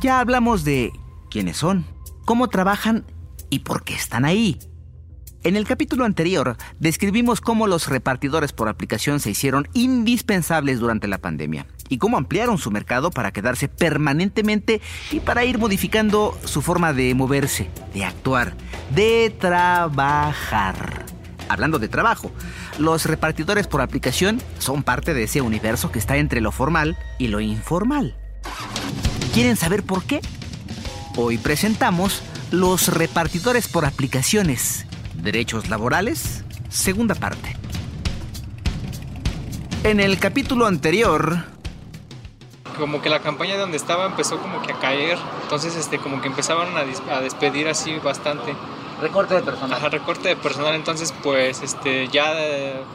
Ya hablamos de quiénes son, cómo trabajan y por qué están ahí. En el capítulo anterior describimos cómo los repartidores por aplicación se hicieron indispensables durante la pandemia y cómo ampliaron su mercado para quedarse permanentemente y para ir modificando su forma de moverse, de actuar, de trabajar. Hablando de trabajo, los repartidores por aplicación son parte de ese universo que está entre lo formal y lo informal. ¿Quieren saber por qué? Hoy presentamos los repartidores por aplicaciones Derechos Laborales, segunda parte. En el capítulo anterior... Como que la campaña donde estaba empezó como que a caer, entonces este como que empezaban a, despedir así bastante. Recorte de personal. Ajá, recorte de personal, entonces pues este ya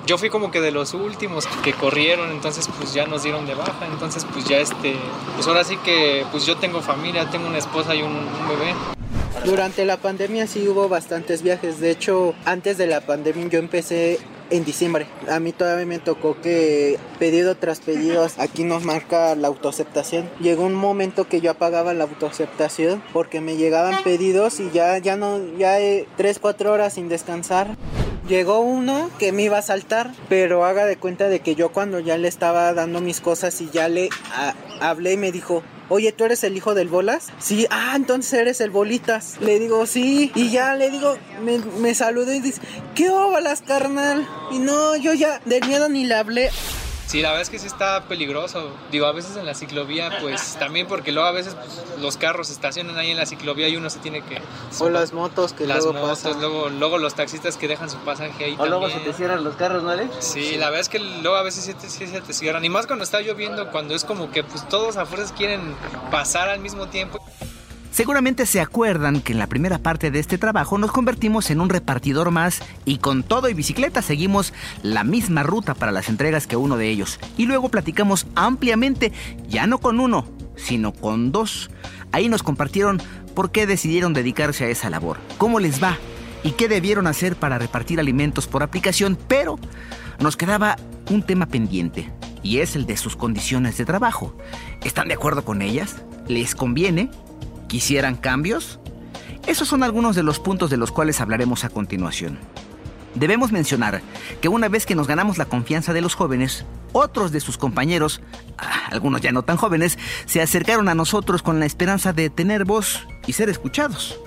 yo fui como que de los últimos que corrieron, entonces pues ya nos dieron de baja, entonces pues ya este pues ahora sí que pues yo tengo familia, tengo una esposa y un bebé. Durante la pandemia sí hubo bastantes viajes. De hecho, antes de la pandemia yo empecé en diciembre. A mí todavía me tocó que pedido tras pedido, aquí nos marca la autoaceptación. Llegó un momento que yo apagaba la autoaceptación porque me llegaban pedidos y ya, ya no, ya 3, 4 horas sin descansar. Llegó uno que me iba a saltar, pero haga de cuenta de que yo cuando ya le estaba dando mis cosas y ya le hablé y me dijo, oye, ¿tú eres el hijo del Bolas? Sí, ah, entonces eres el Bolitas. Le digo, sí, y ya le digo, me, me saludó y dice, ¿qué óvalas, carnal? Y no, yo ya del miedo ni le hablé. Sí, la verdad es que sí está peligroso. Digo, a veces en la ciclovía, pues también porque luego a veces pues, los carros estacionan ahí en la ciclovía y uno se tiene que... O las motos que las luego motos, Luego, luego los taxistas que dejan su pasaje ahí. O luego se te cierran los carros, ¿no, Alex? Sí, la verdad es que luego a veces sí, te, sí se te cierran. Y más cuando está lloviendo, cuando es como que pues todos a fuerzas quieren pasar al mismo tiempo. Seguramente se acuerdan que en la primera parte de este trabajo nos convertimos en un repartidor más y con todo y bicicleta seguimos la misma ruta para las entregas que uno de ellos. Y luego platicamos ampliamente, ya no con uno, sino con dos. Ahí nos compartieron por qué decidieron dedicarse a esa labor, cómo les va y qué debieron hacer para repartir alimentos por aplicación, pero nos quedaba un tema pendiente y es el de sus condiciones de trabajo. ¿Están de acuerdo con ellas? ¿Les conviene? ¿Quisieran cambios? Esos son algunos de los puntos de los cuales hablaremos a continuación. Debemos mencionar que una vez que nos ganamos la confianza de los jóvenes, otros de sus compañeros, ah, algunos ya no tan jóvenes, se acercaron a nosotros con la esperanza de tener voz y ser escuchados.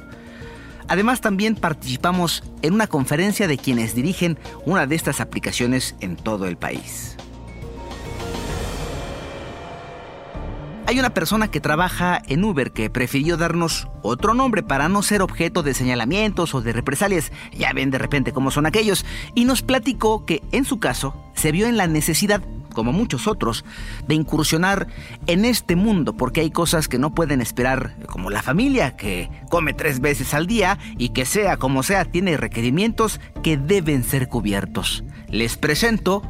Además también participamos en una conferencia de quienes dirigen una de estas aplicaciones en todo el país. Hay una persona que trabaja en Uber que prefirió darnos otro nombre para no ser objeto de señalamientos o de represalias. Ya ven de repente cómo son aquellos. Y nos platicó que en su caso se vio en la necesidad como muchos otros, de incursionar en este mundo, porque hay cosas que no pueden esperar, como la familia, que come tres veces al día y que sea como sea, tiene requerimientos que deben ser cubiertos. Les presento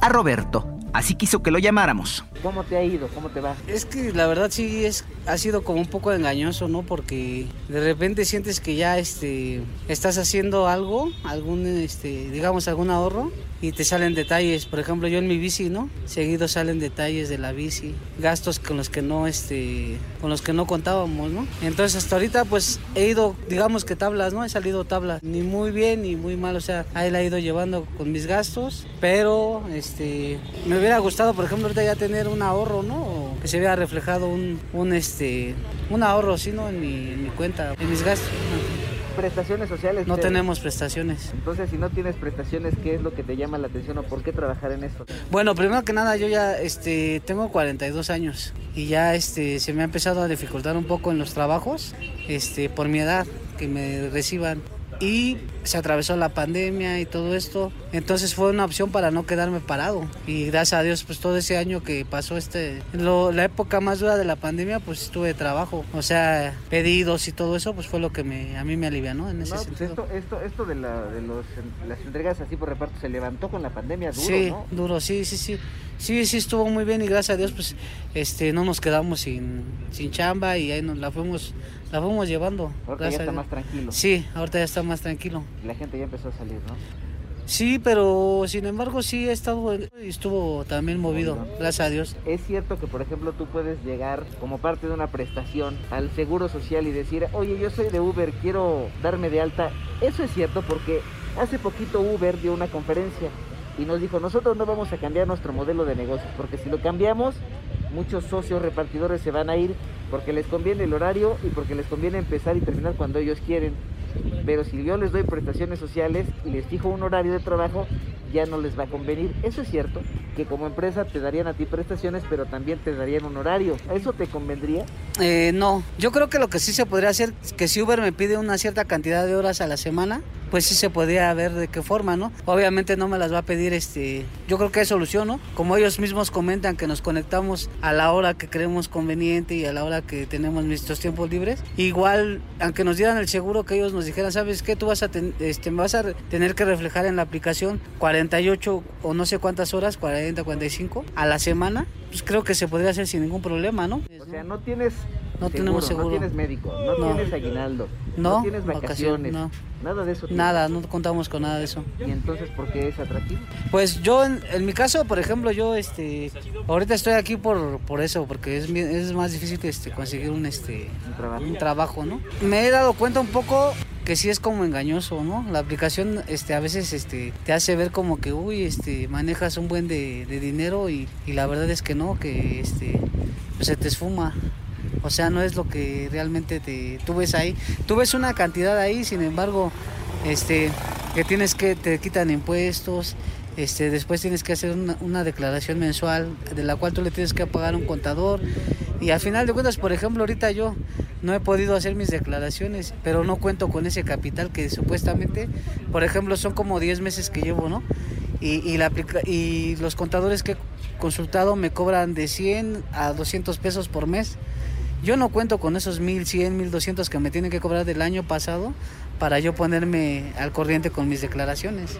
a Roberto, Así quiso que lo llamáramos. ¿Cómo te ha ido? ¿Cómo te va? Es que la verdad sí es, ha sido como un poco engañoso, ¿no? Porque de repente sientes que ya este, estás haciendo algo, algún, este, digamos, algún ahorro y te salen detalles. Por ejemplo, yo en mi bici, ¿no? Seguido salen detalles de la bici, gastos con los que no, este, con los que no contábamos, ¿no? Entonces hasta ahorita pues he ido, digamos que tablas, ¿no? He salido tablas, ni muy bien ni muy mal, o sea, ahí la he ido llevando con mis gastos, pero este, me hubiera gustado, por ejemplo, ahorita ya tener un ahorro, ¿no? que se vea reflejado un, un, este, un ahorro, ¿sí, ¿no? En mi, en mi cuenta, en mis gastos prestaciones sociales. No tenemos prestaciones. Entonces, si no tienes prestaciones, ¿qué es lo que te llama la atención o por qué trabajar en esto? Bueno, primero que nada, yo ya este, tengo 42 años y ya este, se me ha empezado a dificultar un poco en los trabajos este, por mi edad, que me reciban y se atravesó la pandemia y todo esto. Entonces fue una opción para no quedarme parado. Y gracias a Dios, pues todo ese año que pasó este, la época más dura de la pandemia, pues estuve de trabajo. O sea, pedidos y todo eso, pues fue lo que me, a mí me alivianó en ese no, pues esto, esto, esto de, la, de los, las entregas así por reparto se levantó con la pandemia duro, Sí, ¿no? duro, sí, sí, sí. Sí, sí, estuvo muy bien y gracias a Dios, pues este, no nos quedamos sin, sin chamba y ahí nos la fuimos la fuimos llevando. Ahorita ya está más tranquilo. Sí, ahorita ya está más tranquilo. La gente ya empezó a salir, ¿no? Sí, pero sin embargo sí he estado y estuvo también movido, gracias a Dios. Es cierto que por ejemplo tú puedes llegar como parte de una prestación al Seguro Social y decir, oye, yo soy de Uber, quiero darme de alta. Eso es cierto porque hace poquito Uber dio una conferencia y nos dijo, nosotros no vamos a cambiar nuestro modelo de negocios, porque si lo cambiamos, muchos socios repartidores se van a ir porque les conviene el horario y porque les conviene empezar y terminar cuando ellos quieren. Pero si yo les doy prestaciones sociales y les fijo un horario de trabajo, ya no les va a convenir. Eso es cierto, que como empresa te darían a ti prestaciones, pero también te darían un horario. ¿Eso te convendría? Eh, no, yo creo que lo que sí se podría hacer es que si Uber me pide una cierta cantidad de horas a la semana, pues sí se podría ver de qué forma, ¿no? Obviamente no me las va a pedir, este, yo creo que hay solución, ¿no? Como ellos mismos comentan que nos conectamos a la hora que creemos conveniente y a la hora que tenemos nuestros tiempos libres, igual, aunque nos dieran el seguro, que ellos nos dijeran, ¿sabes qué? Tú vas a, este, vas a tener que reflejar en la aplicación 48 o no sé cuántas horas, 40, 45 a la semana, pues creo que se podría hacer sin ningún problema, ¿no? O sea, no tienes no tenemos seguro. No tienes médico, no, tienes aguinaldo, no, tienes vacaciones, nada de eso. Nada, no contamos con nada de eso. ¿Y entonces por qué es atractivo? Pues yo, en, mi caso, por ejemplo, yo, este, ahorita estoy aquí por, por eso, porque es, es más difícil este, conseguir un, este, un trabajo. un trabajo, ¿no? Me he dado cuenta un poco que sí es como engañoso, ¿no? La aplicación este, a veces este, te hace ver como que, uy, este, manejas un buen de, dinero y, la verdad es que no, que este, pues se te esfuma. O sea, no es lo que realmente te, tú ves ahí. Tú ves una cantidad ahí, sin embargo, este, que tienes que, te quitan impuestos, este, después tienes que hacer una, una, declaración mensual de la cual tú le tienes que pagar un contador. Y al final de cuentas, por ejemplo, ahorita yo no he podido hacer mis declaraciones, pero no cuento con ese capital que supuestamente, por ejemplo, son como 10 meses que llevo, ¿no? Y, y, la, y los contadores que he consultado me cobran de 100 a 200 pesos por mes. Yo no cuento con esos 1100, 1200 que me tienen que cobrar del año pasado para yo ponerme al corriente con mis declaraciones.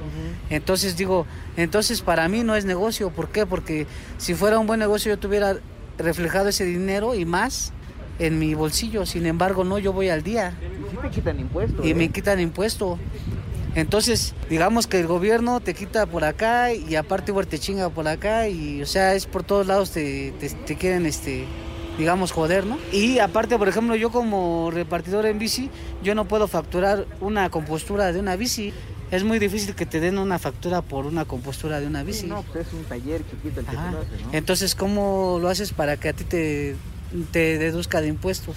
Entonces digo, entonces para mí no es negocio. ¿Por qué? Porque si fuera un buen negocio yo tuviera reflejado ese dinero y más en mi bolsillo. Sin embargo, no, yo voy al día. Y me quitan impuesto. Y me ¿eh? quitan impuesto. Entonces, digamos que el gobierno te quita por acá y aparte Uber te chinga por acá y, o sea, es por todos lados te, te, te quieren, este, digamos, joder, ¿no? Y aparte, por ejemplo, yo como repartidor en bici, yo no puedo facturar una compostura de una bici. Es muy difícil que te den una factura por una compostura de una bici. no, pues es un taller chiquito el que te lo hace, ¿no? Entonces, ¿cómo lo haces para que a ti te, te deduzca de impuestos?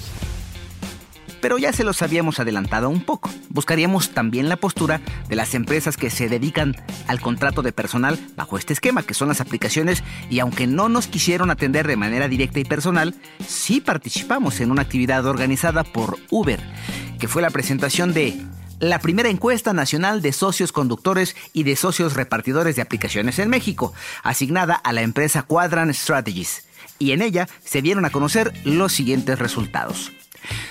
pero ya se los habíamos adelantado un poco. Buscaríamos también la postura de las empresas que se dedican al contrato de personal bajo este esquema, que son las aplicaciones, y aunque no nos quisieron atender de manera directa y personal, sí participamos en una actividad organizada por Uber, que fue la presentación de la primera encuesta nacional de socios conductores y de socios repartidores de aplicaciones en México, asignada a la empresa Quadrant Strategies. Y en ella se dieron a conocer los siguientes resultados.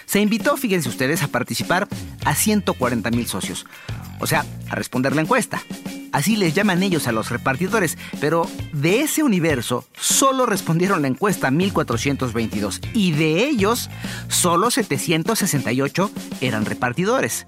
Se invitó, fíjense ustedes, a participar a 140 mil socios. O sea, a responder la encuesta. Así les llaman ellos a los repartidores, pero de ese universo solo respondieron la encuesta 1422 y de ellos solo 768 eran repartidores.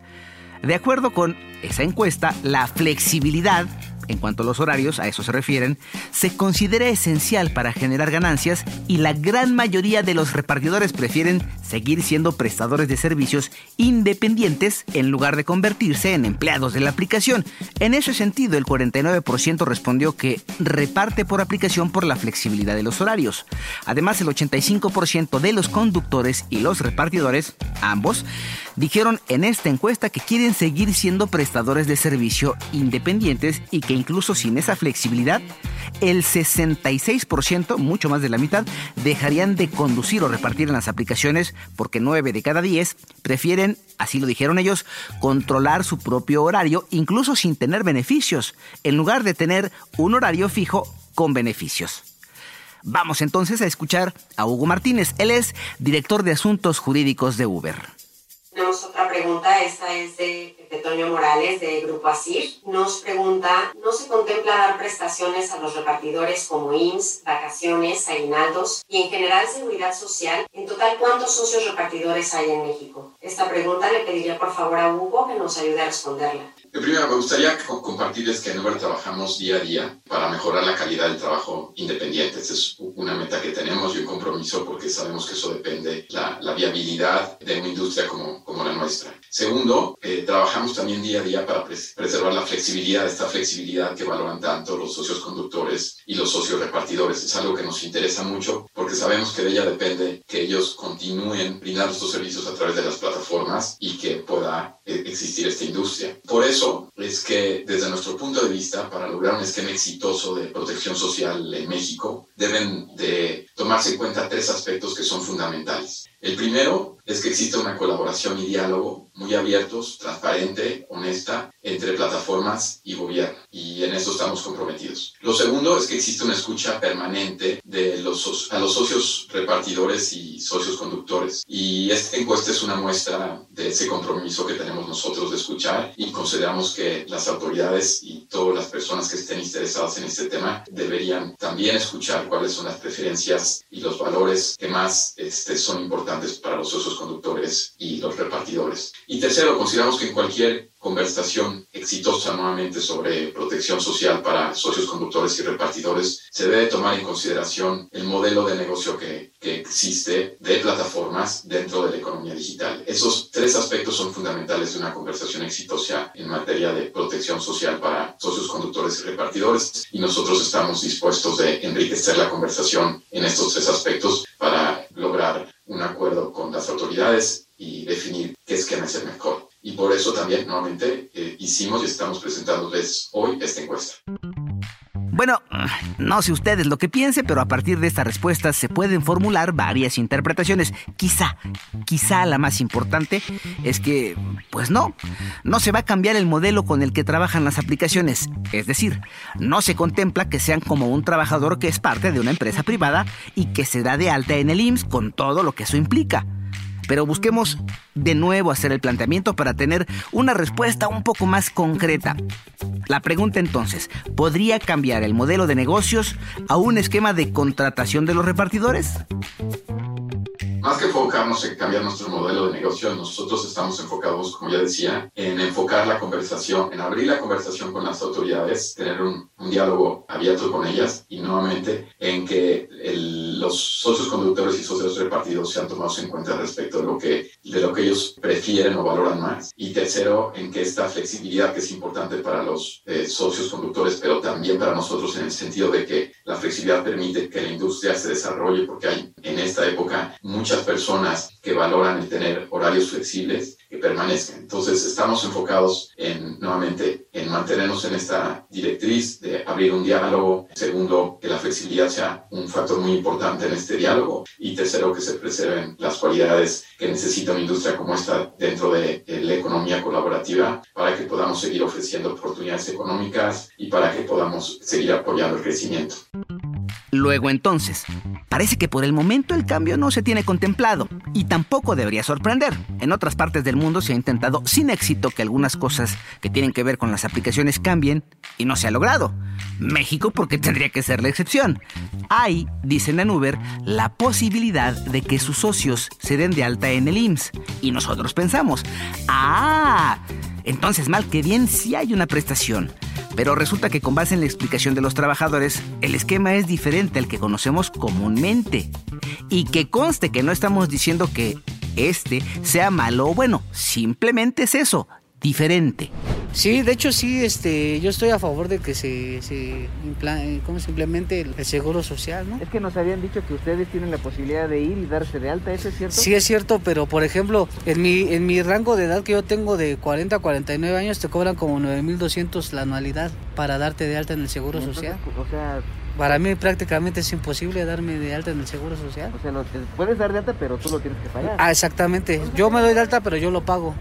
De acuerdo con esa encuesta, la flexibilidad en cuanto a los horarios, a eso se refieren, se considera esencial para generar ganancias y la gran mayoría de los repartidores prefieren seguir siendo prestadores de servicios independientes en lugar de convertirse en empleados de la aplicación. En ese sentido, el 49% respondió que reparte por aplicación por la flexibilidad de los horarios. Además, el 85% de los conductores y los repartidores, ambos, dijeron en esta encuesta que quieren seguir siendo prestadores de servicio independientes y que incluso sin esa flexibilidad, el 66%, mucho más de la mitad, dejarían de conducir o repartir en las aplicaciones porque 9 de cada 10 prefieren, así lo dijeron ellos, controlar su propio horario incluso sin tener beneficios, en lugar de tener un horario fijo con beneficios. Vamos entonces a escuchar a Hugo Martínez. Él es director de Asuntos Jurídicos de Uber. Tenemos otra pregunta, esta es de Toño Morales de Grupo ASIR. Nos pregunta, ¿no se contempla dar prestaciones a los repartidores como IMSS, vacaciones, aguinaldos y en general seguridad social? En total, ¿cuántos socios repartidores hay en México? esta pregunta le pediría por favor a Hugo que nos ayude a responderla. Primero, me gustaría compartirles que en Uber trabajamos día a día para mejorar la calidad del trabajo independiente. Esa es una meta que tenemos y un compromiso porque sabemos que eso depende la, la viabilidad de una industria como, como la nuestra. Segundo, eh, trabajamos también día a día para preservar la flexibilidad, esta flexibilidad que valoran tanto los socios conductores y los socios repartidores. Es algo que nos interesa mucho porque sabemos que de ella depende que ellos continúen brindando estos servicios a través de las plataformas y que pueda eh, existir esta industria. Por eso es que desde nuestro punto de vista, para lograr un esquema exitoso de protección social en México, deben de tomarse en cuenta tres aspectos que son fundamentales. El primero es que existe una colaboración y diálogo muy abiertos, transparente, honesta entre plataformas y gobierno. Y en eso estamos comprometidos. Lo segundo es que existe una escucha permanente de los, a los socios repartidores y socios conductores. Y esta encuesta es una muestra de ese compromiso que tenemos nosotros de escuchar y consideramos que las autoridades y todas las personas que estén interesadas en este tema deberían también escuchar cuáles son las preferencias y los valores que más este, son importantes para los socios conductores y los repartidores. Y tercero, consideramos que en cualquier conversación exitosa nuevamente sobre protección social para socios conductores y repartidores, se debe tomar en consideración el modelo de negocio que, que, existe de plataformas dentro de la economía digital. Esos tres aspectos son fundamentales de una conversación exitosa en materia de protección social para socios conductores y repartidores y nosotros estamos dispuestos de enriquecer la conversación en estos tres aspectos para lograr un acuerdo con las autoridades y definir qué esquema es el mejor. Y por eso también, nuevamente, eh, hicimos y estamos presentándoles hoy esta encuesta. Bueno, no sé ustedes lo que piensen, pero a partir de esta respuesta se pueden formular varias interpretaciones. Quizá, quizá la más importante es que, pues no, no se va a cambiar el modelo con el que trabajan las aplicaciones. Es decir, no se contempla que sean como un trabajador que es parte de una empresa privada y que se da de alta en el IMSS con todo lo que eso implica pero busquemos de nuevo hacer el planteamiento para tener una respuesta un poco más concreta. La pregunta entonces, ¿podría cambiar el modelo de negocios a un esquema de contratación de los repartidores? Más que enfocarnos en cambiar nuestro modelo de negocio, nosotros estamos enfocados, como ya decía, en enfocar la conversación, en abrir la conversación con las autoridades, tener un, diálogo abierto con ellas y nuevamente en que los socios conductores y socios repartidos sean tomados en cuenta respecto de lo que, de lo que ellos prefieren o valoran más. Y tercero, en que esta flexibilidad que es importante para los eh, socios conductores, pero también para nosotros en el sentido de que la flexibilidad permite que la industria se desarrolle porque hay en esta época personas que valoran el tener horarios flexibles que permanezcan. Entonces estamos enfocados en nuevamente en mantenernos en esta directriz de abrir un diálogo. Segundo, que la flexibilidad sea un factor muy importante en este diálogo. Y tercero, que se preserven las cualidades que necesita una industria como esta dentro de la economía colaborativa para que podamos seguir ofreciendo oportunidades económicas y para que podamos seguir apoyando el crecimiento. Luego entonces, parece que por el momento el cambio no se tiene contemplado y tampoco debería sorprender. En otras partes del mundo se ha intentado sin éxito que algunas cosas que tienen que ver con las aplicaciones cambien y no se ha logrado. México porque tendría que ser la excepción. Hay, dicen en Uber, la posibilidad de que sus socios se den de alta en el IMSS y nosotros pensamos, ah, entonces mal que bien sí hay una prestación. Pero resulta que con base en la explicación de los trabajadores, el esquema es diferente al que conocemos comúnmente. Y que conste que no estamos diciendo que este sea malo o bueno, simplemente es eso, diferente. Sí, de hecho sí, este, yo estoy a favor de que se, se, ¿cómo se implemente el, seguro social, ¿no? Es que nos habían dicho que ustedes tienen la posibilidad de ir y darse de alta, ¿eso es cierto? Sí es cierto, pero por ejemplo, en mi, en mi rango de edad que yo tengo de 40 a 49 años, te cobran como 9.200 la anualidad para darte de alta en el seguro social. O sea, para mí prácticamente es imposible darme de alta en el seguro social. O sea, puedes dar de alta, pero tú lo tienes que pagar. Ah, exactamente. Yo me doy de alta, pero yo lo pago.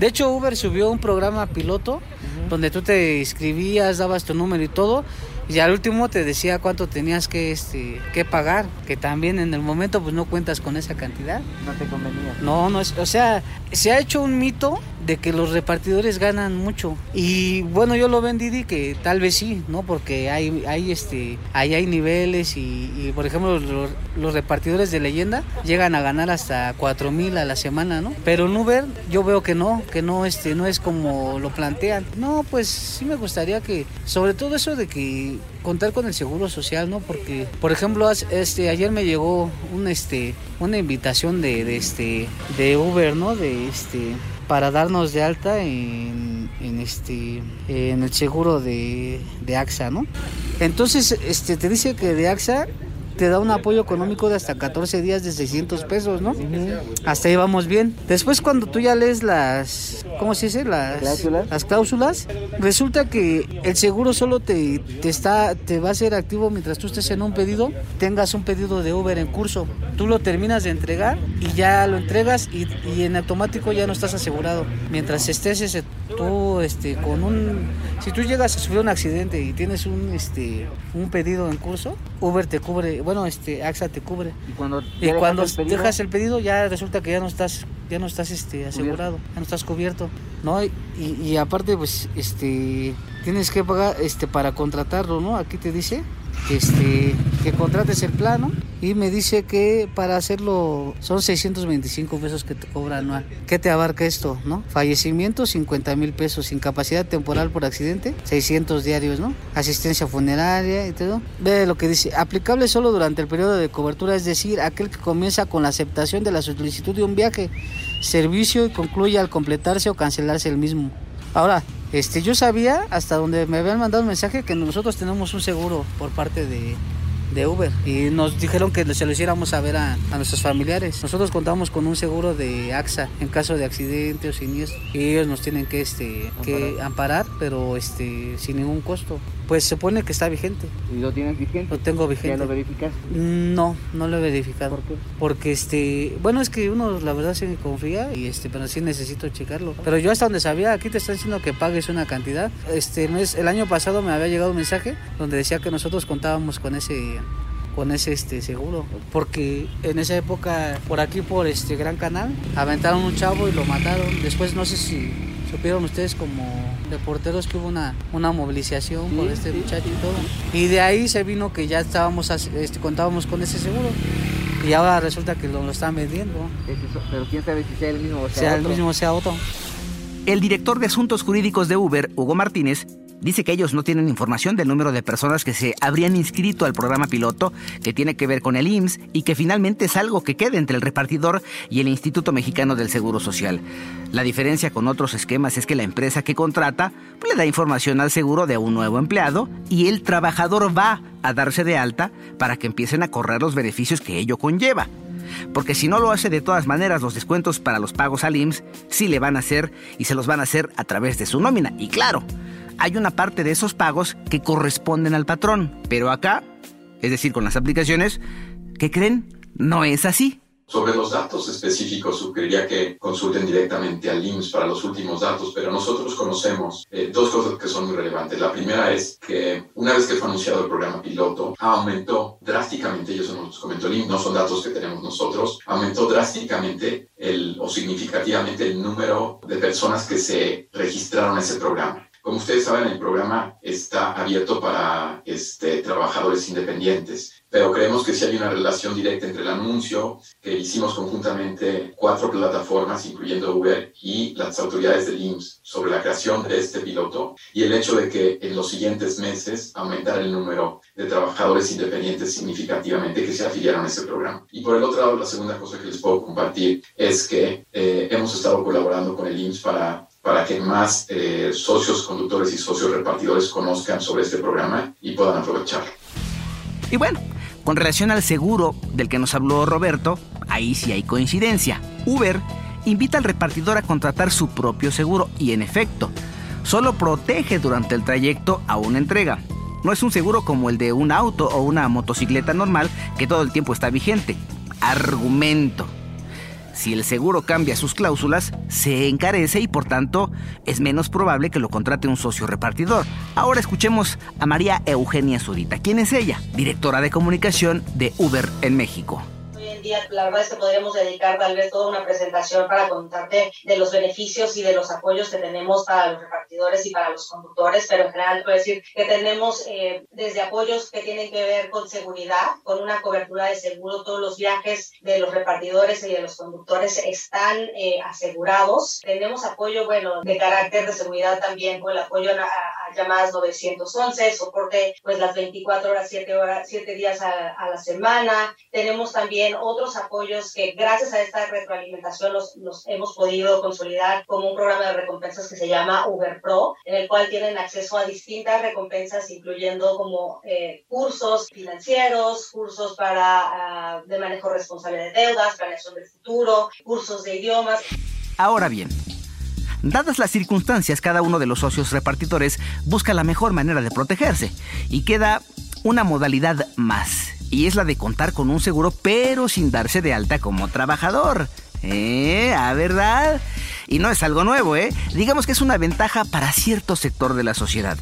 De hecho, Uber subió un programa piloto donde tú te inscribías, dabas tu número y todo. Y al último te decía cuánto tenías que, este, que pagar, que también en el momento pues no cuentas con esa cantidad. No te convenía. No, no es, o sea, se ha hecho un mito de que los repartidores ganan mucho. Y bueno, yo lo vendí que tal vez sí, ¿no? Porque hay, hay este, ahí hay niveles y, por ejemplo los, los, repartidores de leyenda llegan a ganar hasta 4 mil a la semana, ¿no? Pero en Uber yo veo que no, que no, este, no es como lo plantean. No, pues sí me gustaría que, sobre todo eso de que contar con el seguro social, ¿no? Porque, por ejemplo, este, ayer me llegó un, este, una invitación de, de, este, de Uber, ¿no? De, este, para darnos de alta en, en este, en el seguro de, de AXA, ¿no? Entonces, este, te dice que de AXA te da un apoyo económico de hasta 14 días de 600 pesos, ¿no? Hasta ahí vamos bien. Después cuando tú ya lees las, ¿cómo se dice? Las cláusulas, las cláusulas resulta que el seguro solo te, te, está, te va a ser activo mientras tú estés en un pedido, tengas un pedido de Uber en curso. Tú lo terminas de entregar y ya lo entregas y, y en automático ya no estás asegurado. Mientras estés ese, tú este, con un... Si tú llegas a sufrir un accidente y tienes un, este, un pedido en curso, Uber te cubre bueno, este, AXA te cubre. Y cuando, y cuando el dejas el pedido ya resulta que ya no estás, ya no estás este, asegurado, ya no estás cubierto, ¿no? Y, y, aparte, pues, este, tienes que pagar, este, para contratarlo, ¿no? Aquí te dice este, que contrates el plano y me dice que para hacerlo son 625 pesos que te cobra anual. ¿Qué te abarca esto? ¿no? Fallecimiento 50 mil pesos, incapacidad temporal por accidente 600 diarios, ¿no? Asistencia funeraria y todo. Ve lo que dice, aplicable solo durante el periodo de cobertura, es decir, aquel que comienza con la aceptación de la solicitud de un viaje, servicio y concluye al completarse o cancelarse el mismo. Ahora, este, yo sabía hasta donde me habían mandado un mensaje que nosotros tenemos un seguro por parte de, de Uber y nos dijeron que se lo hiciéramos saber a, a, nuestros familiares. Nosotros contamos con un seguro de AXA en caso de accidente o siniestro y ellos nos tienen que, este, amparar. que amparar, pero este, sin ningún costo. Pues se supone que está vigente. ¿Y lo tienes vigente? Lo tengo vigente. ¿Ya lo verificas? No, no lo he verificado. ¿Por qué? Porque este, bueno, es que uno la verdad se confía y este, pero sí necesito checarlo. Pero yo hasta donde sabía, aquí te están diciendo que pagues una cantidad. Este mes, el año pasado me había llegado un mensaje donde decía que nosotros contábamos con ese con ese este seguro porque en esa época por aquí por este Gran Canal aventaron un chavo y lo mataron después no sé si supieron ustedes como reporteros que hubo una, una movilización sí, por este sí, muchacho y todo. Y de ahí se vino que ya estábamos, este, contábamos con ese seguro. Y ahora resulta que lo, lo están vendiendo. Pero quién sabe si sea el mismo o sea, sea otro. el mismo sea otro. El director de Asuntos Jurídicos de Uber, Hugo Martínez, dice que ellos no tienen información del número de personas que se habrían inscrito al programa piloto, que tiene que ver con el IMSS y que finalmente es algo que queda entre el repartidor y el Instituto Mexicano del Seguro Social. La diferencia con otros esquemas es que la empresa que contrata le da información al seguro de un nuevo empleado y el trabajador va a darse de alta para que empiecen a correr los beneficios que ello conlleva porque si no lo hace de todas maneras los descuentos para los pagos al IMSS sí le van a hacer y se los van a hacer a través de su nómina. Y claro, hay una parte de esos pagos que corresponden al patrón, pero acá, es decir, con las aplicaciones, ¿qué creen? No es así. Sobre los datos específicos, sugeriría que consulten directamente al IMSS para los últimos datos, pero nosotros conocemos eh, dos cosas que son muy relevantes. La primera es que una vez que fue anunciado el programa piloto, aumentó drásticamente, y eso nos comentó el IMSS, no son datos que tenemos nosotros, aumentó drásticamente el, o significativamente el número de personas que se registraron en ese programa. Como ustedes saben, el programa está abierto para este, trabajadores independientes, pero creemos que sí hay una relación directa entre el anuncio que hicimos conjuntamente cuatro plataformas, incluyendo Uber y las autoridades del IMSS, sobre la creación de este piloto y el hecho de que en los siguientes meses aumentara el número de trabajadores independientes significativamente que se afiliaron a este programa. Y por el otro lado, la segunda cosa que les puedo compartir es que eh, hemos estado colaborando con el IMSS para para que más eh, socios conductores y socios repartidores conozcan sobre este programa y puedan aprovecharlo. Y bueno, con relación al seguro del que nos habló Roberto, ahí sí hay coincidencia. Uber invita al repartidor a contratar su propio seguro y en efecto, solo protege durante el trayecto a una entrega. No es un seguro como el de un auto o una motocicleta normal que todo el tiempo está vigente. Argumento si el seguro cambia sus cláusulas, se encarece y por tanto es menos probable que lo contrate un socio repartidor. Ahora escuchemos a María Eugenia Zurita. ¿Quién es ella? Directora de comunicación de Uber en México día, la verdad es que podríamos dedicar tal vez toda una presentación para contarte de los beneficios y de los apoyos que tenemos para los repartidores y para los conductores, pero en general puedo decir que tenemos eh, desde apoyos que tienen que ver con seguridad, con una cobertura de seguro, todos los viajes de los repartidores y de los conductores están eh, asegurados. Tenemos apoyo, bueno, de carácter de seguridad también, con el apoyo a, llamadas 911, soporte pues las 24 horas, 7 horas, 7 días a, a la semana. Tenemos también otros apoyos que gracias a esta retroalimentación los, hemos podido consolidar como un programa de recompensas que se llama Uber Pro, en el cual tienen acceso a distintas recompensas, incluyendo como eh, cursos financieros, cursos para ah, de manejo responsable de deudas, planeación del futuro, cursos de idiomas. Ahora bien, Dadas las circunstancias, cada uno de los socios repartidores busca la mejor manera de protegerse y queda una modalidad más y es la de contar con un seguro pero sin darse de alta como trabajador. ¿Eh? ¿A verdad? Y no es algo nuevo, ¿eh? Digamos que es una ventaja para cierto sector de la sociedad.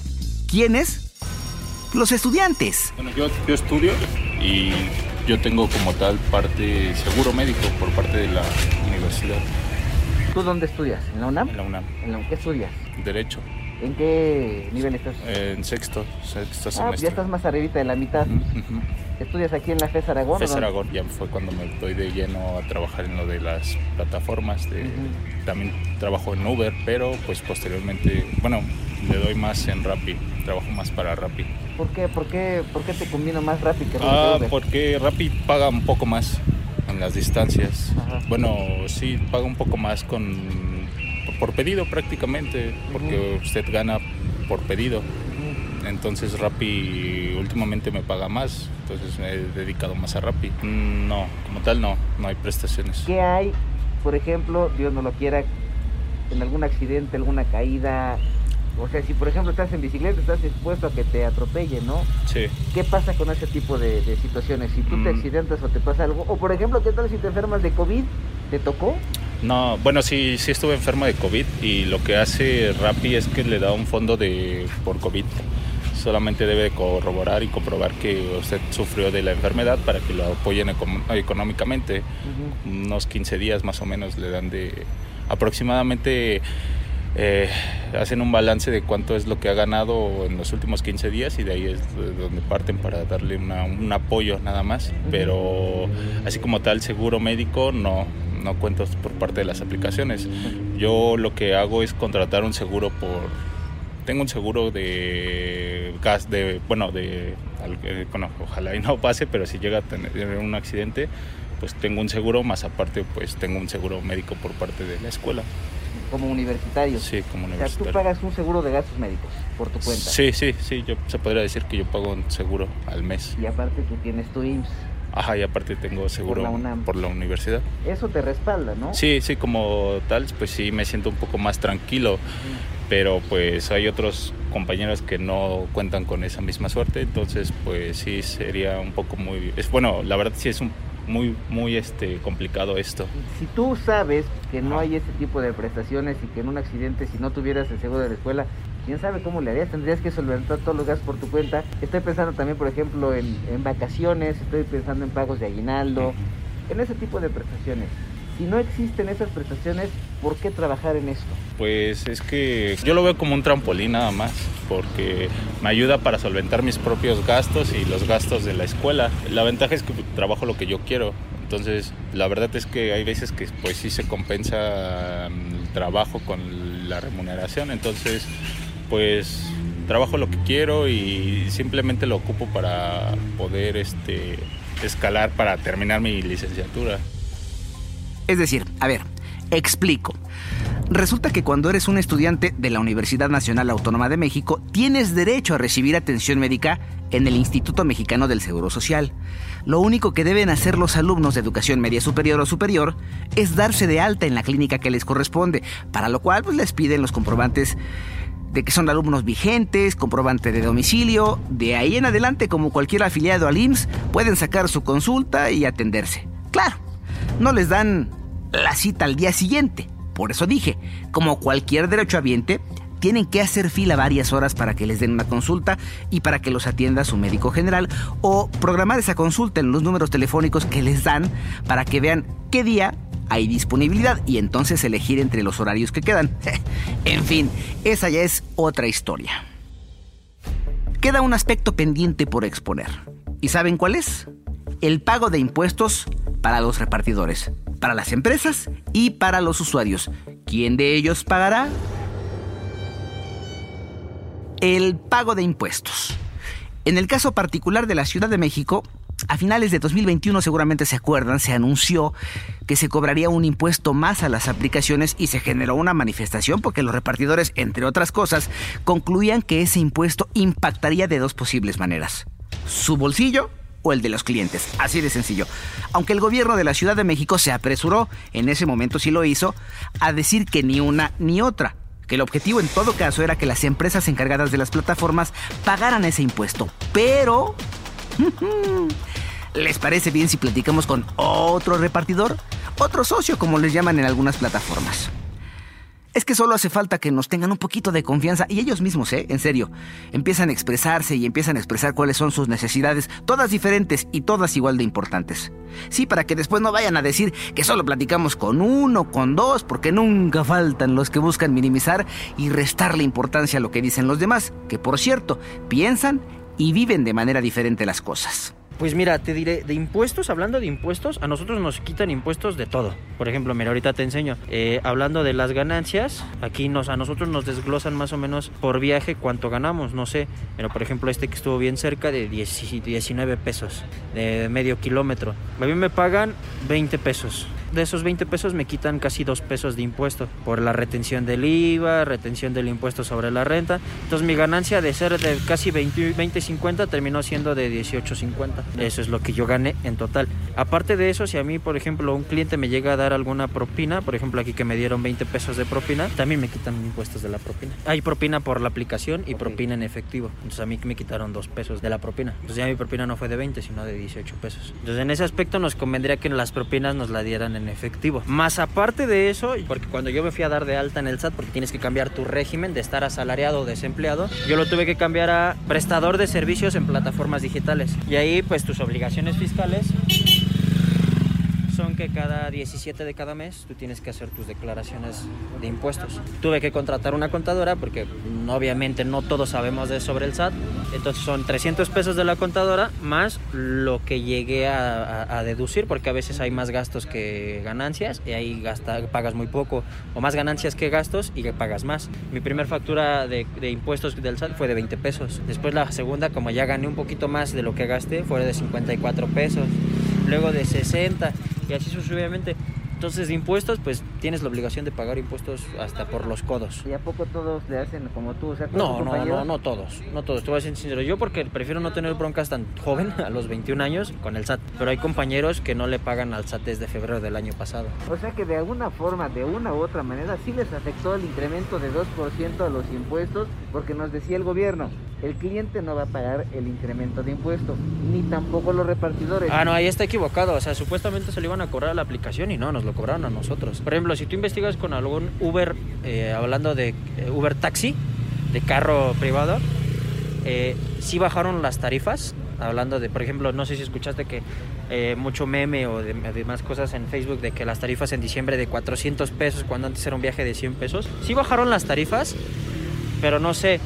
¿Quiénes? Los estudiantes. Bueno, yo, yo estudio y yo tengo como tal parte seguro médico por parte de la universidad. ¿Tú dónde estudias? ¿En la UNAM? En la UNAM. ¿En ¿Qué estudias? Derecho. ¿En qué nivel estás? en sexto, sexto ah, ya estás más arribita de la mitad. ¿Estudias aquí en la FES Aragón? FES Aragón, ya fue cuando me doy de lleno a trabajar en lo de las plataformas. De, También trabajo en Uber, pero pues posteriormente, bueno, le doy más en Rappi, trabajo más para Rappi. ¿Por qué? ¿Por qué, por qué te convino más Rappi que Ah, Uber? porque Rappi paga un poco más en las distancias. Bueno, sí, paga un poco más con por pedido prácticamente, porque usted gana por pedido. Entonces Rappi últimamente me paga más, entonces me he dedicado más a Rappi. No, como tal no, no hay prestaciones. ¿Qué hay, por ejemplo, Dios no lo quiera, en algún accidente, alguna caída? O sea, si por ejemplo estás en bicicleta, estás expuesto a que te atropelle, ¿no? Sí. ¿Qué pasa con ese tipo de, situaciones? Si tú te mm. accidentas o te pasa algo, o por ejemplo, ¿qué tal si te enfermas de COVID? ¿Te tocó? No, bueno, sí, sí estuve enfermo de COVID y lo que hace Rappi es que le da un fondo de por COVID. Solamente debe corroborar y comprobar que usted sufrió de la enfermedad para que lo apoyen económicamente. Unos 15 días más o menos le dan de aproximadamente eh, hacen un balance de cuánto es lo que ha ganado en los últimos 15 días y de ahí es donde parten para darle un apoyo nada más. Pero así como tal seguro médico no, no cuento por parte de las aplicaciones. Yo lo que hago es contratar un seguro por... Tengo un seguro de gas, de, bueno, de, eh, bueno, ojalá y no pase, pero si llega a tener un accidente, pues tengo un seguro, más aparte pues tengo un seguro médico por parte de la escuela. Como universitario. Sí, como universitario. O sea, tú pagas un seguro de gastos médicos por tu cuenta. Sí, sí, sí, yo se podría decir que yo pago un seguro al mes. Y aparte tú tienes tu IMSS. Ajá, y aparte tengo seguro por la, universidad. Eso te respalda, ¿no? Sí, sí, como tal, pues sí me siento un poco más tranquilo, pero pues hay otros compañeros que no cuentan con esa misma suerte, entonces pues sí sería un poco muy... Es, bueno, la verdad sí es un muy, muy este, complicado esto. Si tú sabes que no hay ese tipo de prestaciones y que en un accidente, si no tuvieras el seguro de la escuela, quién sabe cómo le harías, tendrías que solventar todos los gastos por tu cuenta. Estoy pensando también, por ejemplo, en, en vacaciones, estoy pensando en pagos de aguinaldo, en ese tipo de prestaciones. Si no existen esas prestaciones, ¿por qué trabajar en esto? Pues es que yo lo veo como un trampolín nada más, porque me ayuda para solventar mis propios gastos y los gastos de la escuela. La ventaja es que trabajo lo que yo quiero. Entonces, la verdad es que hay veces que pues sí se compensa el trabajo con la remuneración. Entonces, pues trabajo lo que quiero y simplemente lo ocupo para poder este escalar para terminar mi licenciatura. Es decir, a ver, explico. Resulta que cuando eres un estudiante de la Universidad Nacional Autónoma de México, tienes derecho a recibir atención médica en el Instituto Mexicano del Seguro Social. Lo único que deben hacer los alumnos de educación media superior o superior es darse de alta en la clínica que les corresponde, para lo cual pues, les piden los comprobantes que son alumnos vigentes, comprobante de domicilio. De ahí en adelante, como cualquier afiliado al IMSS, pueden sacar su consulta y atenderse. Claro, no les dan la cita al día siguiente. Por eso dije, como cualquier derechohabiente, tienen que hacer fila varias horas para que les den una consulta y para que los atienda su médico general o programar esa consulta en los números telefónicos que les dan para que vean qué día hay disponibilidad y entonces elegir entre los horarios que quedan. en fin, esa ya es otra historia. Queda un aspecto pendiente por exponer. ¿Y saben cuál es? El pago de impuestos para los repartidores, para las empresas y para los usuarios. ¿Quién de ellos pagará? El pago de impuestos. En el caso particular de la Ciudad de México, a finales de 2021 seguramente se acuerdan, se anunció que se cobraría un impuesto más a las aplicaciones y se generó una manifestación porque los repartidores, entre otras cosas, concluían que ese impuesto impactaría de dos posibles maneras. Su bolsillo o el de los clientes. Así de sencillo. Aunque el gobierno de la Ciudad de México se apresuró, en ese momento sí lo hizo, a decir que ni una ni otra. Que el objetivo en todo caso era que las empresas encargadas de las plataformas pagaran ese impuesto. Pero ¿Les parece bien si platicamos con otro repartidor? Otro socio, como les llaman en algunas plataformas. Es que solo hace falta que nos tengan un poquito de confianza y ellos mismos, ¿eh? En serio, empiezan a expresarse y empiezan a expresar cuáles son sus necesidades, todas diferentes y todas igual de importantes. Sí, para que después no vayan a decir que solo platicamos con uno, con dos, porque nunca faltan los que buscan minimizar y restarle importancia a lo que dicen los demás, que por cierto, piensan y viven de manera diferente las cosas. Pues mira, te diré, de impuestos, hablando de impuestos, a nosotros nos quitan impuestos de todo. Por ejemplo, mira, ahorita te enseño. Eh, hablando de las ganancias, aquí nos, a nosotros nos desglosan más o menos por viaje cuánto ganamos, no sé. Pero por ejemplo, este que estuvo bien cerca de 19 pesos, de medio kilómetro. A mí me pagan 20 pesos de esos 20 pesos me quitan casi 2 pesos de impuesto por la retención del IVA, retención del impuesto sobre la renta. Entonces mi ganancia de ser de casi 20, 50 terminó siendo de 18.50. Eso es lo que yo gané en total. Aparte de eso, si a mí, por ejemplo, un cliente me llega a dar alguna propina, por ejemplo aquí que me dieron 20 pesos de propina, también me quitan impuestos de la propina. Hay propina por la aplicación y propina en efectivo. Entonces a mí me quitaron 2 pesos de la propina. Entonces ya mi propina no fue de 20, sino de 18 pesos. Entonces en ese aspecto nos convendría que las propinas nos la dieran en efectivo. Más aparte de eso, porque cuando yo me fui a dar de alta en el SAT, porque tienes que cambiar tu régimen de estar asalariado o desempleado, yo lo tuve que cambiar a prestador de servicios en plataformas digitales. Y ahí pues tus obligaciones fiscales son que cada 17 de cada mes tú tienes que hacer tus declaraciones de impuestos. Tuve que contratar una contadora porque obviamente no todos sabemos de sobre el SAT. Entonces son 300 pesos de la contadora más lo que llegué a, deducir porque a veces hay más gastos que ganancias y ahí gasta, pagas muy poco o más ganancias que gastos y que pagas más. Mi primer factura de, de impuestos del SAT fue de 20 pesos. Después la segunda, como ya gané un poquito más de lo que gasté, fue de 54 pesos. Luego de 60 y así sucesivamente. Entonces, de impuestos, pues tienes la obligación de pagar impuestos hasta por los codos. ¿Y a poco todos le hacen como tú? O sea, no, no, no, no todos. No todos. Te voy a ser sincero. Yo, porque prefiero no tener broncas tan joven, a los 21 años, con el SAT. Pero hay compañeros que no le pagan al SAT desde febrero del año pasado. O sea que de alguna forma, de una u otra manera, sí les afectó el incremento de 2% a los impuestos, porque nos decía el gobierno, el cliente no va a pagar el incremento de impuestos, ni tampoco los repartidores. Ah, no, ahí está equivocado. O sea, supuestamente se lo iban a cobrar a la aplicación y no, nos lo cobraron a nosotros. Por ejemplo, si tú investigas con algún Uber, eh, hablando de eh, Uber Taxi, de carro privado, eh, sí bajaron las tarifas. Hablando de, por ejemplo, no sé si escuchaste que mucho meme o de, más cosas en Facebook de que las tarifas en diciembre de 400 pesos cuando antes era un viaje de 100 pesos. Sí bajaron las tarifas, pero no sé,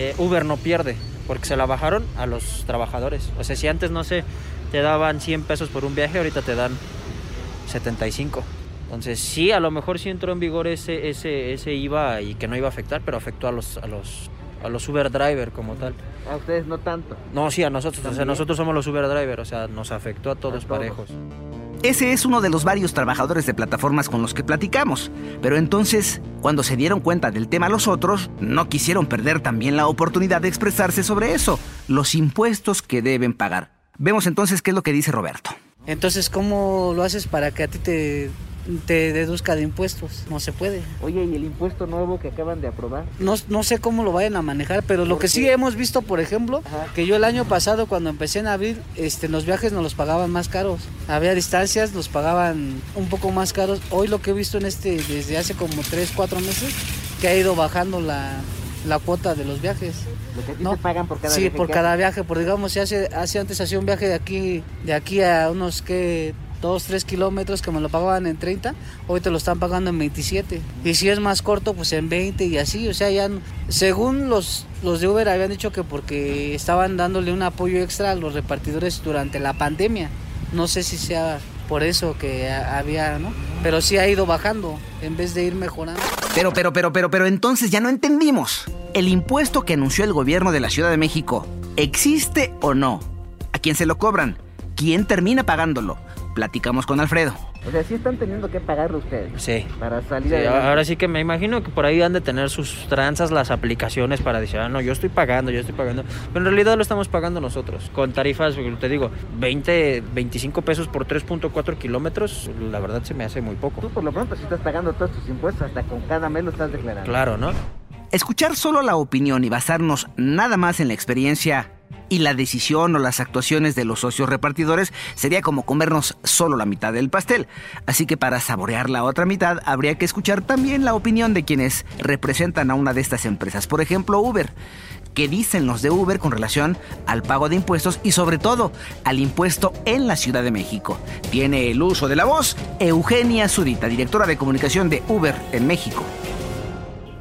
eh, Uber no pierde, porque se la bajaron a los trabajadores. O sea, si antes, no sé, te daban 100 pesos por un viaje, ahorita te dan 75. Entonces, sí, a lo mejor sí entró en vigor ese, ese, ese IVA y que no iba a afectar, pero afectó a los, a los, a los Uber driver como tal. A ustedes no tanto. No, sí, a nosotros. O sea, nosotros somos los Uber driver, o sea, nos afectó a todos. parejos. Ese es uno de los varios trabajadores de plataformas con los que platicamos. Pero entonces, cuando se dieron cuenta del tema los otros, no quisieron perder también la oportunidad de expresarse sobre eso, los impuestos que deben pagar. Vemos entonces qué es lo que dice Roberto. Entonces, ¿cómo lo haces para que a ti te, te deduzca de impuestos. No se puede. Oye, ¿y el impuesto nuevo que acaban de aprobar? No, no sé cómo lo vayan a manejar, pero lo que sí hemos visto, por ejemplo, que yo el año pasado cuando empecé en abril, este, los viajes nos los pagaban más caros. Había distancias, nos pagaban un poco más caros. Hoy lo que he visto en este, desde hace como 3, 4 meses, que ha ido bajando la, la cuota de los viajes. Lo que no pagan por cada sí, viaje. por que cada viaje. Por digamos, si hace, hace antes hacía un viaje de aquí, de aquí a unos que 2, 3 kilómetros que me lo pagaban en 30, hoy te lo están pagando en 27. Y si es más corto, pues en 20 y así. O sea, ya según los, los de Uber habían dicho que porque estaban dándole un apoyo extra a los repartidores durante la pandemia. No sé si sea por eso que ha- había, ¿no? Pero sí ha ido bajando en vez de ir mejorando. Pero, pero, pero, pero, pero entonces ya no entendimos. ¿El impuesto que anunció el gobierno de la Ciudad de México existe o no? ¿A quién se lo cobran? ¿Quién termina pagándolo? Platicamos con Alfredo. O sea, sí están teniendo que pagarlo ustedes Sí. para salir Sí, adelante. ahora sí que me imagino que por ahí han de tener sus tranzas las aplicaciones para decir, ah, no, yo estoy pagando, yo estoy pagando. Pero en realidad lo estamos pagando nosotros. Con tarifas, te digo, 20, 25 pesos por 3.4 kilómetros, la verdad se me hace muy poco. Tú por lo pronto sí estás pagando todos tus impuestos, hasta con cada mes lo estás declarando. Claro, ¿no? Escuchar solo la opinión y basarnos nada más en la experiencia y la decisión o las actuaciones de los socios repartidores sería como comernos solo la mitad del pastel. Así que para saborear la otra mitad habría que escuchar también la opinión de quienes representan a una de estas empresas. Por ejemplo, Uber. ¿Qué dicen los de Uber con relación al pago de impuestos y sobre todo al impuesto en la Ciudad de México? Tiene el uso de la voz Eugenia Zurita, directora de comunicación de Uber en México.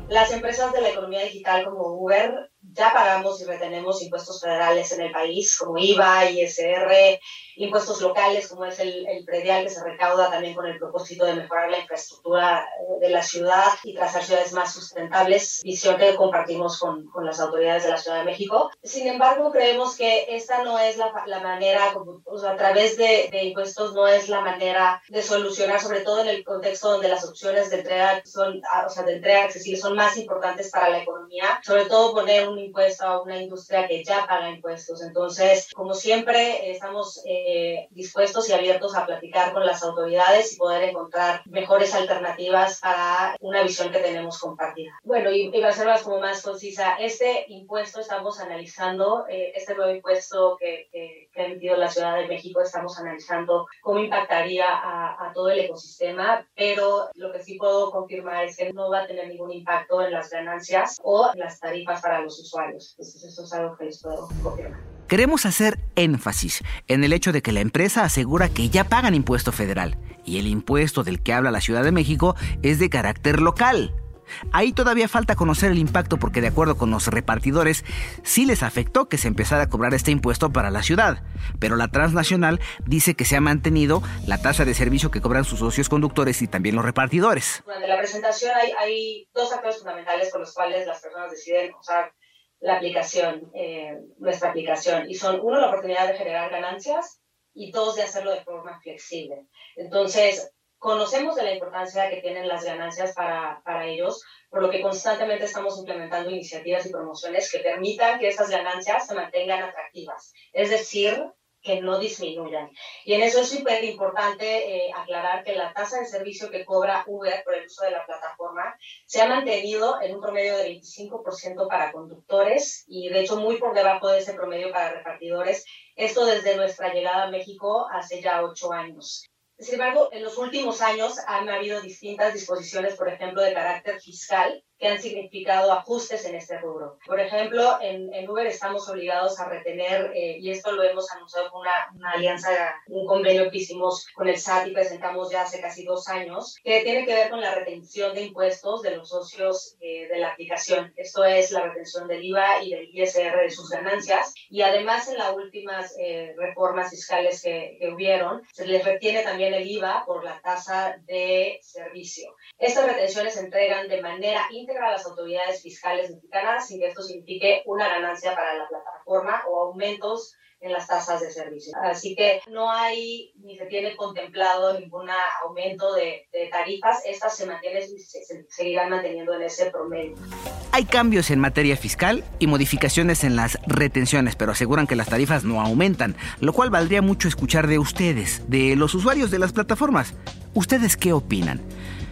Las empresas de la economía digital como Uber ya pagamos y retenemos impuestos federales en el país, como IVA, ISR, impuestos locales, como es el, el predial que se recauda también con el propósito de mejorar la infraestructura eh, de la ciudad y trazar ciudades más sustentables, visión que compartimos con, con las autoridades de la Ciudad de México. Sin embargo, creemos que esta no es la, la manera, o sea, a través de, de impuestos no es la manera de solucionar, sobre todo en el contexto donde las opciones de entrega son, o sea, de entrega accesible son más importantes para la economía, sobre todo poner un impuesto a una industria que ya paga impuestos. Entonces, como siempre, estamos eh, dispuestos y abiertos a platicar con las autoridades y poder encontrar mejores alternativas para una visión que tenemos compartida. Bueno, y, y a ser más como más concisa. Este impuesto estamos analizando, eh, este nuevo impuesto que, ha emitido la Ciudad de México, estamos analizando cómo impactaría a, a todo el ecosistema, pero lo que sí puedo confirmar es que no va a tener ningún impacto en las ganancias o las tarifas para los usuarios. Entonces, eso es algo que les puedo confirmar. Queremos hacer énfasis en el hecho de que la empresa asegura que ya pagan impuesto federal y el impuesto del que habla la Ciudad de México es de carácter local. Ahí todavía falta conocer el impacto porque de acuerdo con los repartidores sí les afectó que se empezara a cobrar este impuesto para la ciudad, pero la transnacional dice que se ha mantenido la tasa de servicio que cobran sus socios conductores y también los repartidores. Durante la presentación hay, hay dos factores fundamentales por los cuales las personas deciden usar la aplicación, eh, nuestra aplicación, y son uno, la oportunidad de generar ganancias y dos, de hacerlo de forma flexible. Entonces, conocemos de la importancia que tienen las ganancias para, para ellos, por lo que constantemente estamos implementando iniciativas y promociones que permitan que esas ganancias se mantengan atractivas, es decir, que no disminuyan. Y en eso es súper importante eh, aclarar que la tasa de servicio que cobra Uber por el uso de la plataforma se ha mantenido en un promedio de 25% para conductores y de hecho muy por debajo de ese promedio para repartidores. Esto desde nuestra llegada a México hace ya ocho años. Sin embargo, en los últimos años han habido distintas disposiciones, por ejemplo, de carácter fiscal, que han significado ajustes en este rubro. Por ejemplo, en, en Uber estamos obligados a retener, eh, y esto lo hemos anunciado con una, una, alianza, un convenio que hicimos con el SAT y presentamos ya hace casi dos años, que tiene que ver con la retención de impuestos de los socios eh, de la aplicación. Esto es la retención del IVA y del ISR de sus ganancias. Y además, en las últimas eh, reformas fiscales que, que hubieron, se les retiene también el IVA por la tasa de servicio. Estas retenciones se entregan de manera a las autoridades fiscales mexicanas sin que esto signifique una ganancia para la plataforma o aumentos en las tasas de servicio. Así que no hay ni se tiene contemplado ningún aumento de, tarifas. Estas se mantienen se seguirán manteniendo en ese promedio. Hay cambios en materia fiscal y modificaciones en las retenciones, pero aseguran que las tarifas no aumentan, lo cual valdría mucho escuchar de ustedes, de los usuarios de las plataformas. ¿Ustedes qué opinan?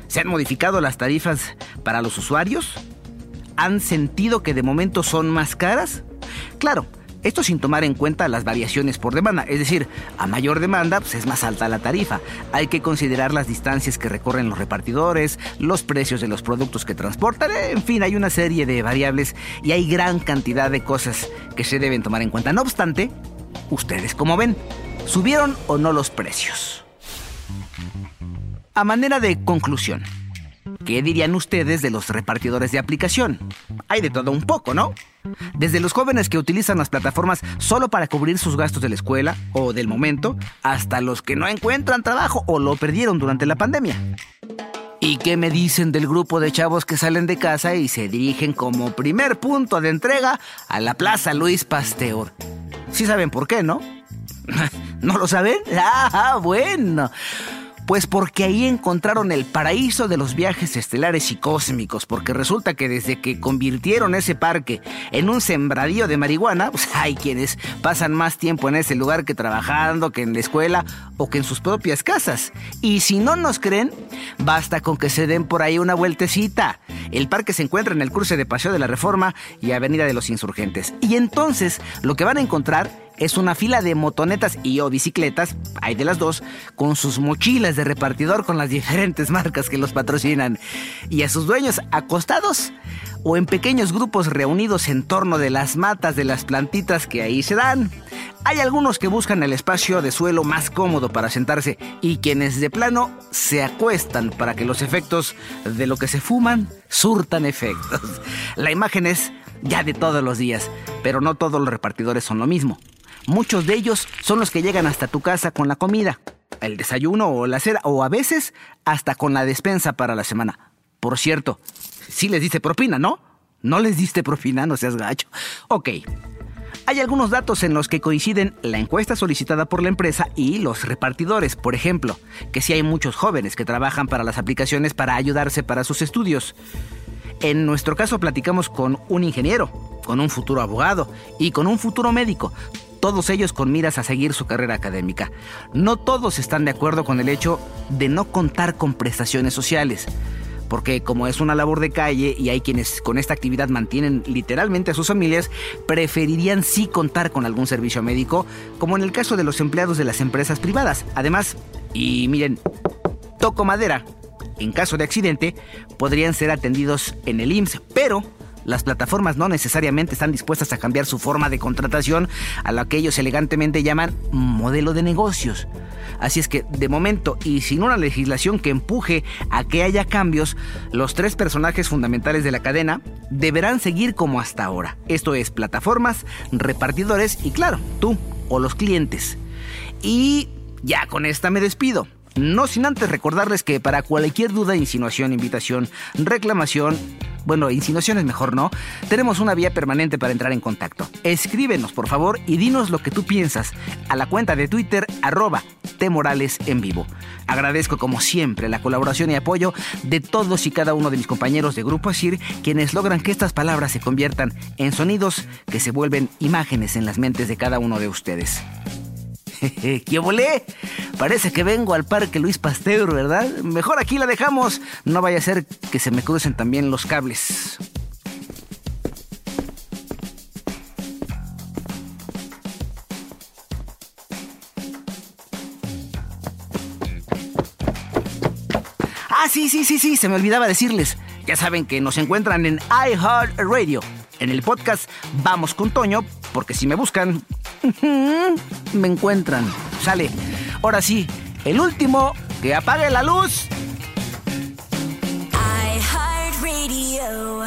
¿Se han modificado las tarifas para los usuarios? ¿Han sentido que de momento son más caras? Claro, esto sin tomar en cuenta las variaciones por demanda, es decir, a mayor demanda pues es más alta la tarifa. Hay que considerar las distancias que recorren los repartidores, los precios de los productos que transportan, en fin, hay una serie de variables y hay gran cantidad de cosas que se deben tomar en cuenta. No obstante, ustedes como ven, ¿subieron o no los precios? A manera de conclusión, ¿qué dirían ustedes de los repartidores de aplicación? Hay de todo un poco, ¿no? Desde los jóvenes que utilizan las plataformas solo para cubrir sus gastos de la escuela o del momento, hasta los que no encuentran trabajo o lo perdieron durante la pandemia. ¿Y qué me dicen del grupo de chavos que salen de casa y se dirigen como primer punto de entrega a la Plaza Luis Pasteur? Sí saben por qué, ¿no? ¿No lo saben? Ah, bueno. Pues porque ahí encontraron el paraíso de los viajes estelares y cósmicos, porque resulta que desde que convirtieron ese parque en un sembradío de marihuana, pues hay quienes pasan más tiempo en ese lugar que trabajando, que en la escuela o que en sus propias casas. Y si no nos creen, basta con que se den por ahí una vueltecita. El parque se encuentra en el cruce de Paseo de la Reforma y Avenida de los Insurgentes. Y entonces lo que van a encontrar es una fila de motonetas y o bicicletas, hay de las dos, con sus mochilas de repartidor con las diferentes marcas que los patrocinan. Y a sus dueños acostados o en pequeños grupos reunidos en torno de las matas de las plantitas que ahí se dan. Hay algunos que buscan el espacio de suelo más cómodo para sentarse y quienes de plano se acuestan para que los efectos de lo que se fuman surtan efectos. La imagen es ya de todos los días, pero no todos los repartidores son lo mismo. Muchos de ellos son los que llegan hasta tu casa con la comida, el desayuno o la cena, o a veces hasta con la despensa para la semana. Por cierto, sí les diste propina, ¿no? No les diste propina, no seas gacho. Ok. Hay algunos datos en los que coinciden la encuesta solicitada por la empresa y los repartidores. Por ejemplo, que sí hay muchos jóvenes que trabajan para las aplicaciones para ayudarse para sus estudios. En nuestro caso platicamos con un ingeniero, con un futuro abogado y con un futuro médico todos ellos con miras a seguir su carrera académica. No todos están de acuerdo con el hecho de no contar con prestaciones sociales, porque como es una labor de calle y hay quienes con esta actividad mantienen literalmente a sus familias, preferirían sí contar con algún servicio médico, como en el caso de los empleados de las empresas privadas. Además, y miren, toco madera, en caso de accidente, podrían ser atendidos en el IMSS, pero las plataformas no necesariamente están dispuestas a cambiar su forma de contratación a lo que ellos elegantemente llaman modelo de negocios. Así es que, de momento, y sin una legislación que empuje a que haya cambios, los tres personajes fundamentales de la cadena deberán seguir como hasta ahora. Esto es plataformas, repartidores y, claro, tú o los clientes. Y ya con esta me despido. No sin antes recordarles que para cualquier duda, insinuación, invitación, reclamación, bueno, insinuaciones mejor no, tenemos una vía permanente para entrar en contacto. Escríbenos, por favor, y dinos lo que tú piensas a la cuenta de Twitter arroba Morales en vivo. Agradezco como siempre la colaboración y apoyo de todos y cada uno de mis compañeros de Grupo Asir, quienes logran que estas palabras se conviertan en sonidos que se vuelven imágenes en las mentes de cada uno de ustedes. ¿Qué volé? Parece que vengo al Parque Luis Pasteur, ¿verdad? Mejor aquí la dejamos. No vaya a ser que se me crucen también los cables. Ah, sí, sí, sí, sí, se me olvidaba decirles. Ya saben que nos encuentran en iHeartRadio. En el podcast Vamos con Toño, porque si me buscan, me encuentran. Sale. Ahora sí, el último, que apague la luz. I heart radio.